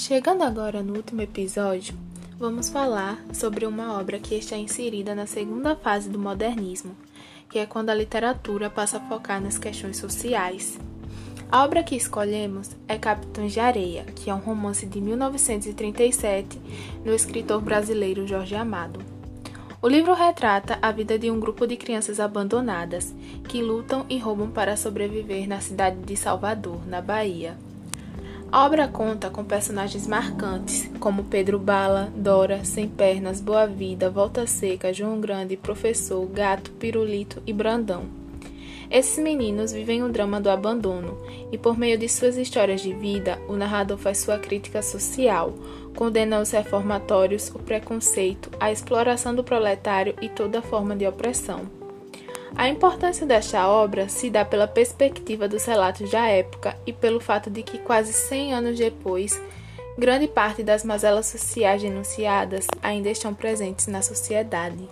Chegando agora no último episódio, vamos falar sobre uma obra que está inserida na segunda fase do modernismo, que é quando a literatura passa a focar nas questões sociais. A obra que escolhemos é Capitães de Areia, que é um romance de 1937 do escritor brasileiro Jorge Amado. O livro retrata a vida de um grupo de crianças abandonadas que lutam e roubam para sobreviver na cidade de Salvador, na Bahia. A obra conta com personagens marcantes como Pedro Bala, Dora, Sem Pernas, Boa Vida, Volta Seca, João Grande, Professor, Gato, Pirulito e Brandão. Esses meninos vivem o drama do abandono e, por meio de suas histórias de vida, o narrador faz sua crítica social, condena os reformatórios, o preconceito, a exploração do proletário e toda forma de opressão. A importância desta obra se dá pela perspectiva dos relatos da época e pelo fato de que, quase 100 anos depois, grande parte das mazelas sociais denunciadas ainda estão presentes na sociedade.